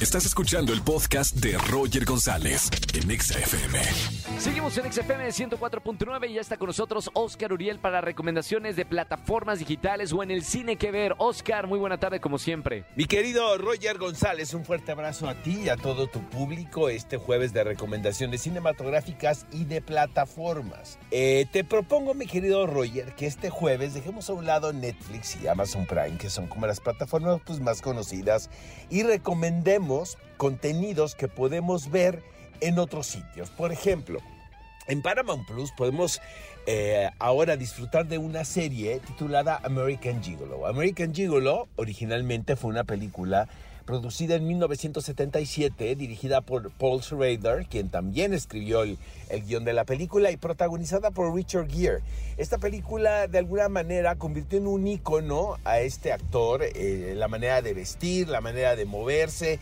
Estás escuchando el podcast de Roger González en Exa FM. Seguimos en XFM 104.9 y ya está con nosotros Oscar Uriel para recomendaciones de plataformas digitales o en el cine que ver. Oscar, muy buena tarde como siempre. Mi querido Roger González, un fuerte abrazo a ti y a todo tu público este jueves de recomendaciones cinematográficas y de plataformas. Eh, te propongo, mi querido Roger, que este jueves dejemos a un lado Netflix y Amazon Prime, que son como las plataformas pues, más conocidas, y recomendemos contenidos que podemos ver en otros sitios. Por ejemplo, en Paramount Plus podemos eh, ahora disfrutar de una serie titulada American Gigolo. American Gigolo originalmente fue una película producida en 1977, dirigida por Paul Schrader, quien también escribió el, guion de la película y protagonizada por Richard Gere. Esta película de alguna manera convirtió en un icono a este actor, eh, la manera de vestir, la manera de moverse.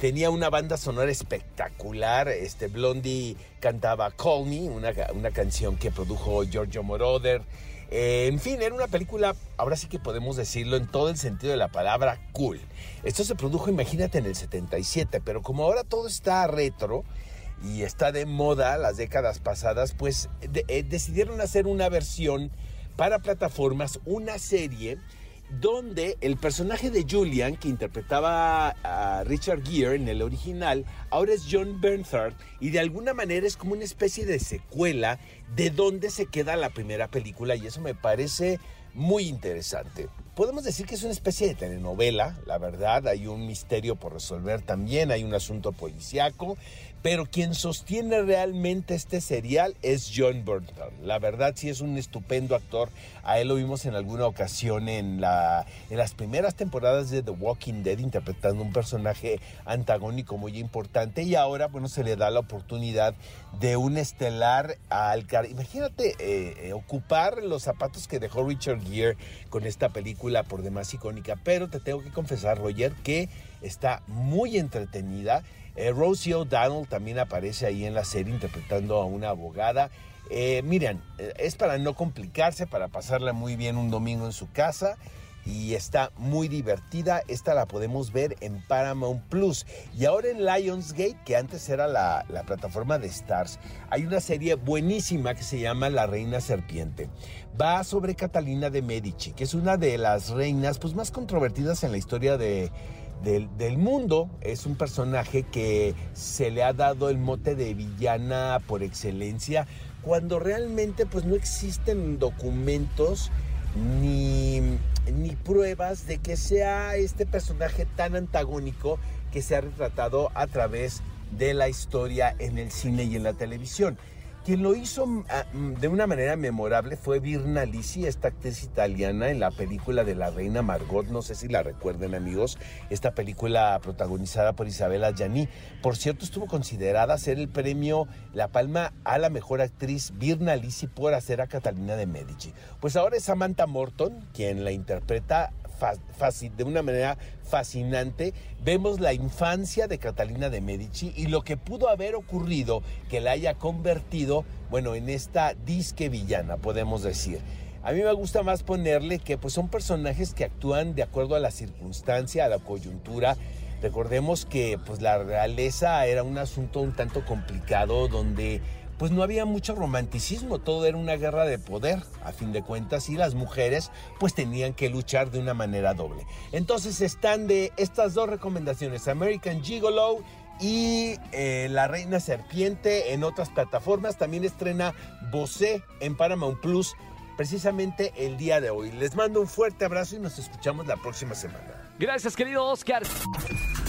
Tenía una banda sonora espectacular. Este Blondie cantaba Call Me, una, una canción que produjo Giorgio Moroder. En fin, era una película, ahora sí que podemos decirlo en todo el sentido de la palabra, cool. Esto se produjo, imagínate, en el 77, pero como ahora todo está retro y está de moda las décadas pasadas, pues eh, decidieron hacer una versión para plataformas, una serie donde el personaje de Julian, que interpretaba a Richard Gere en el original, ahora es John Bernthard y de alguna manera es como una especie de secuela de donde se queda la primera película y eso me parece muy interesante. Podemos decir que es una especie de telenovela, la verdad, hay un misterio por resolver también, hay un asunto policíaco, pero quien sostiene realmente este serial es John Burton. La verdad sí es un estupendo actor. A él lo vimos en alguna ocasión en las primeras temporadas de The Walking Dead interpretando un personaje antagónico muy importante y ahora bueno se le da la oportunidad de un estelar al Imagínate eh, eh, ocupar los zapatos que dejó Richard Gere con esta película por demás icónica, pero te tengo que confesar Roger que está muy entretenida eh, Rosie O'Donnell también aparece ahí en la serie interpretando a una abogada. Eh, miren, eh, es para no complicarse, para pasarla muy bien un domingo en su casa y está muy divertida. Esta la podemos ver en Paramount Plus. Y ahora en Lionsgate, que antes era la, la, plataforma de Stars, hay una serie buenísima que se llama La Reina Serpiente. Va sobre Catalina de Medici, que es una de las reinas pues, más controvertidas en la historia de, del, mundo. Es un personaje que se le ha dado el mote de villana por excelencia, cuando realmente pues no existen documentos ni, ni pruebas de que sea este personaje tan antagónico que se ha retratado a través de la historia en el cine y en la televisión. Quien lo hizo mm, ah, mm, de una manera memorable fue Virna Lisi, esta actriz italiana en la película de la reina Margot, no sé si la recuerden amigos, esta película protagonizada por Isabella Gianni. Por cierto, estuvo considerada ser el premio La Palma a la mejor actriz Virna Lisi por hacer a Catalina de Medici. Pues ahora es Samantha Morton quien la interpreta de una manera fascinante. Vemos la infancia de Catalina de Medici y lo que pudo haber ocurrido que la haya convertido, bueno, en esta disque villana, podemos decir. A mí me gusta más ponerle que pues son personajes que actúan de acuerdo a la circunstancia, a la coyuntura. Recordemos que pues la realeza era un asunto un tanto complicado donde pues no había mucho romanticismo, todo era una guerra de poder, a fin de cuentas, y las mujeres pues tenían que luchar de una manera doble. Entonces están de estas dos recomendaciones, American Gigolo y eh, La Reina Serpiente en otras plataformas. También estrena Bosé en Paramount Plus precisamente el día de hoy. Les mando un fuerte abrazo y nos escuchamos la próxima semana. Gracias, querido Oscar.